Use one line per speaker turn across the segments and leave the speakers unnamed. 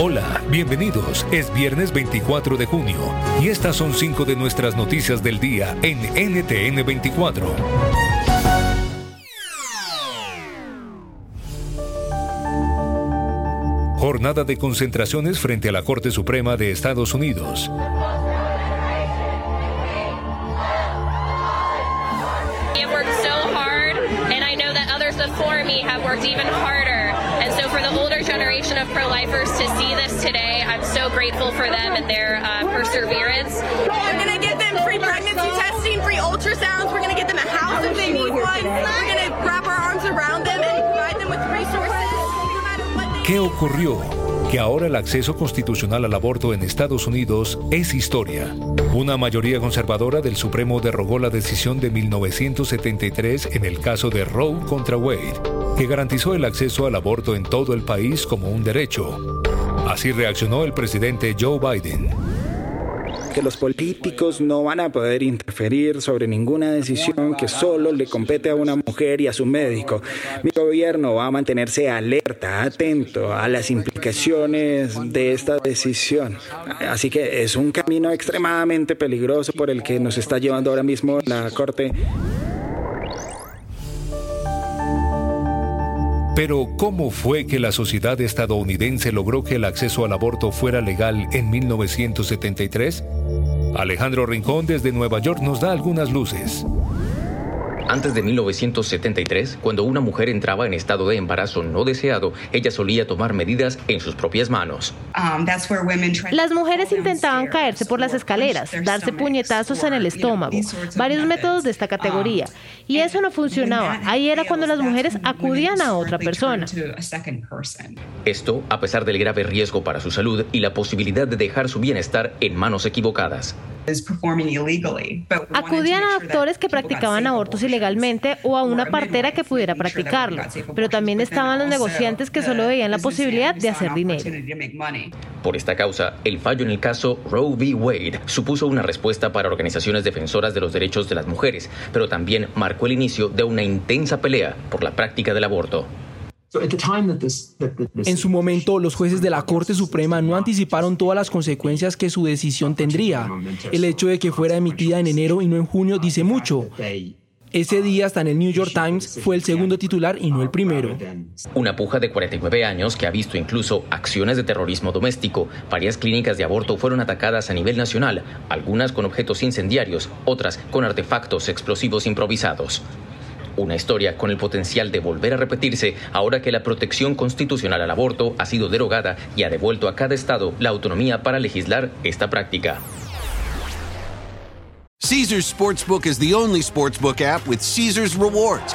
Hola, bienvenidos. Es viernes 24 de junio y estas son cinco de nuestras noticias del día en NTN 24. Jornada de concentraciones frente a la Corte Suprema de Estados Unidos.
So, for the older generation of pro lifers to see this today, I'm so grateful for them and their uh, perseverance.
We're going to get them free pregnancy testing, free ultrasounds. We're going to get them a house if they need one. We're going to wrap our arms around them and provide them with resources. No matter what they
¿Qué ocurrió? Que ahora el acceso constitucional al aborto en Estados Unidos es historia. Una mayoría conservadora del Supremo derogó la decisión de 1973 en el caso de Roe contra Wade, que garantizó el acceso al aborto en todo el país como un derecho. Así reaccionó el presidente Joe Biden.
que los políticos no van a poder interferir sobre ninguna decisión que solo le compete a una mujer y a su médico. Mi gobierno va a mantenerse alerta, atento a las implicaciones de esta decisión. Así que es un camino extremadamente peligroso por el que nos está llevando ahora mismo la Corte.
Pero ¿cómo fue que la sociedad estadounidense logró que el acceso al aborto fuera legal en 1973? Alejandro Rincón desde Nueva York nos da algunas luces.
Antes de 1973, cuando una mujer entraba en estado de embarazo no deseado, ella solía tomar medidas en sus propias manos.
Las mujeres intentaban caerse por las escaleras, darse puñetazos en el estómago, varios métodos de esta categoría. Y eso no funcionaba. Ahí era cuando las mujeres acudían a otra persona.
Esto a pesar del grave riesgo para su salud y la posibilidad de dejar su bienestar en manos equivocadas.
Acudían a doctores que practicaban abortos ilegalmente o a una partera que pudiera practicarlo, pero también estaban los negociantes que solo veían la posibilidad de hacer dinero.
Por esta causa, el fallo en el caso Roe v. Wade supuso una respuesta para organizaciones defensoras de los derechos de las mujeres, pero también marcó el inicio de una intensa pelea por la práctica del aborto.
En su momento, los jueces de la Corte Suprema no anticiparon todas las consecuencias que su decisión tendría. El hecho de que fuera emitida en enero y no en junio dice mucho. Ese día, hasta en el New York Times, fue el segundo titular y no el primero.
Una puja de 49 años que ha visto incluso acciones de terrorismo doméstico. Varias clínicas de aborto fueron atacadas a nivel nacional, algunas con objetos incendiarios, otras con artefactos explosivos improvisados. Una historia con el potencial de volver a repetirse ahora que la protección constitucional al aborto ha sido derogada y ha devuelto a cada estado la autonomía para legislar esta práctica.
Caesars Sportsbook is the only sportsbook app with Caesars rewards.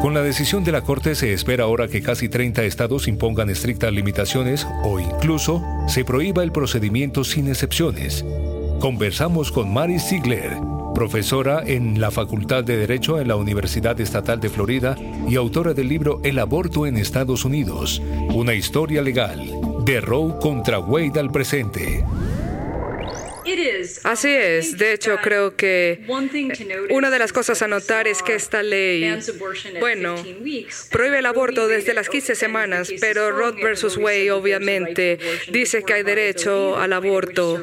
Con la decisión de la Corte se espera ahora que casi 30 estados impongan estrictas limitaciones o incluso se prohíba el procedimiento sin excepciones. Conversamos con Mary Ziegler, profesora en la Facultad de Derecho en la Universidad Estatal de Florida y autora del libro El aborto en Estados Unidos, una historia legal, de Roe contra Wade al presente.
Así es. De hecho, creo que una de las cosas a notar es que esta ley, bueno, prohíbe el aborto desde las 15 semanas, pero Roe versus Wade obviamente dice que hay derecho al aborto.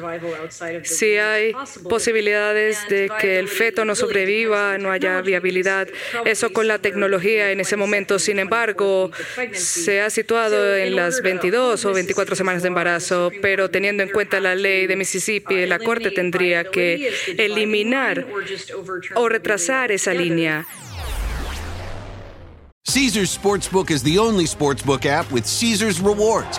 Si hay posibilidades de que el feto no sobreviva, no haya viabilidad, eso con la tecnología en ese momento, sin embargo, se ha situado en las 22 o 24 semanas de embarazo, pero teniendo en cuenta la ley de Mississippi, la Corte tendría que eliminar o retrasar esa línea.
Caesars Sportsbook is the only sportsbook app with Caesars rewards.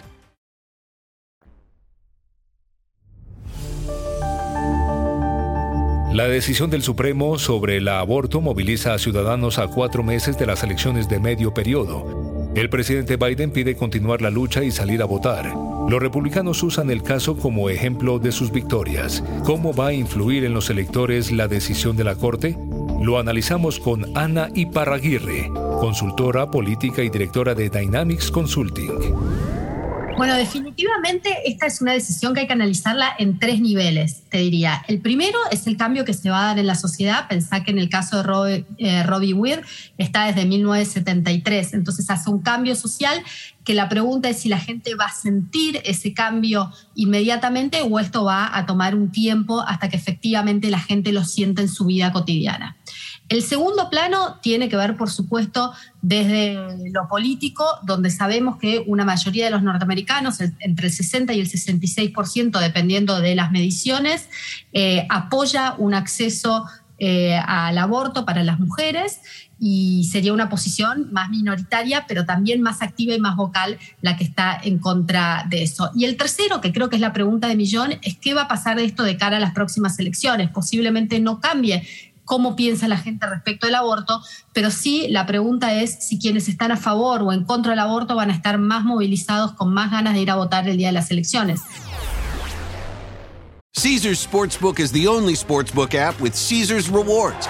La decisión del Supremo sobre el aborto moviliza a ciudadanos a cuatro meses de las elecciones de medio periodo. El presidente Biden pide continuar la lucha y salir a votar. Los republicanos usan el caso como ejemplo de sus victorias. ¿Cómo va a influir en los electores la decisión de la Corte? Lo analizamos con Ana Iparraguirre, consultora política y directora de Dynamics Consulting.
Bueno, definitivamente esta es una decisión que hay que analizarla en tres niveles, te diría. El primero es el cambio que se va a dar en la sociedad. Pensá que en el caso de eh, Robbie Weir está desde 1973, entonces hace un cambio social que la pregunta es si la gente va a sentir ese cambio inmediatamente o esto va a tomar un tiempo hasta que efectivamente la gente lo sienta en su vida cotidiana. El segundo plano tiene que ver, por supuesto, desde lo político, donde sabemos que una mayoría de los norteamericanos, entre el 60 y el 66%, dependiendo de las mediciones, eh, apoya un acceso eh, al aborto para las mujeres y sería una posición más minoritaria, pero también más activa y más vocal la que está en contra de eso. Y el tercero, que creo que es la pregunta de millón, es qué va a pasar de esto de cara a las próximas elecciones. Posiblemente no cambie cómo piensa la gente respecto del aborto, pero sí la pregunta es si quienes están a favor o en contra del aborto van a estar más movilizados con más ganas de ir a votar el día de las elecciones.
Caesars Sportsbook is the only sportsbook app with Caesars rewards.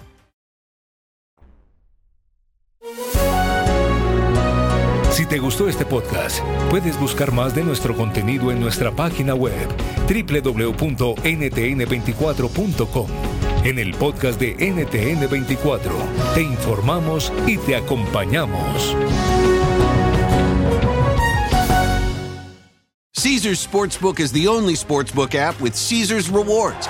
Te gustó este podcast, puedes buscar más de nuestro contenido en nuestra página web www.ntn24.com. En el podcast de NTN24 te informamos y te acompañamos.
Caesars Sportsbook is the only sportsbook app with Caesars rewards.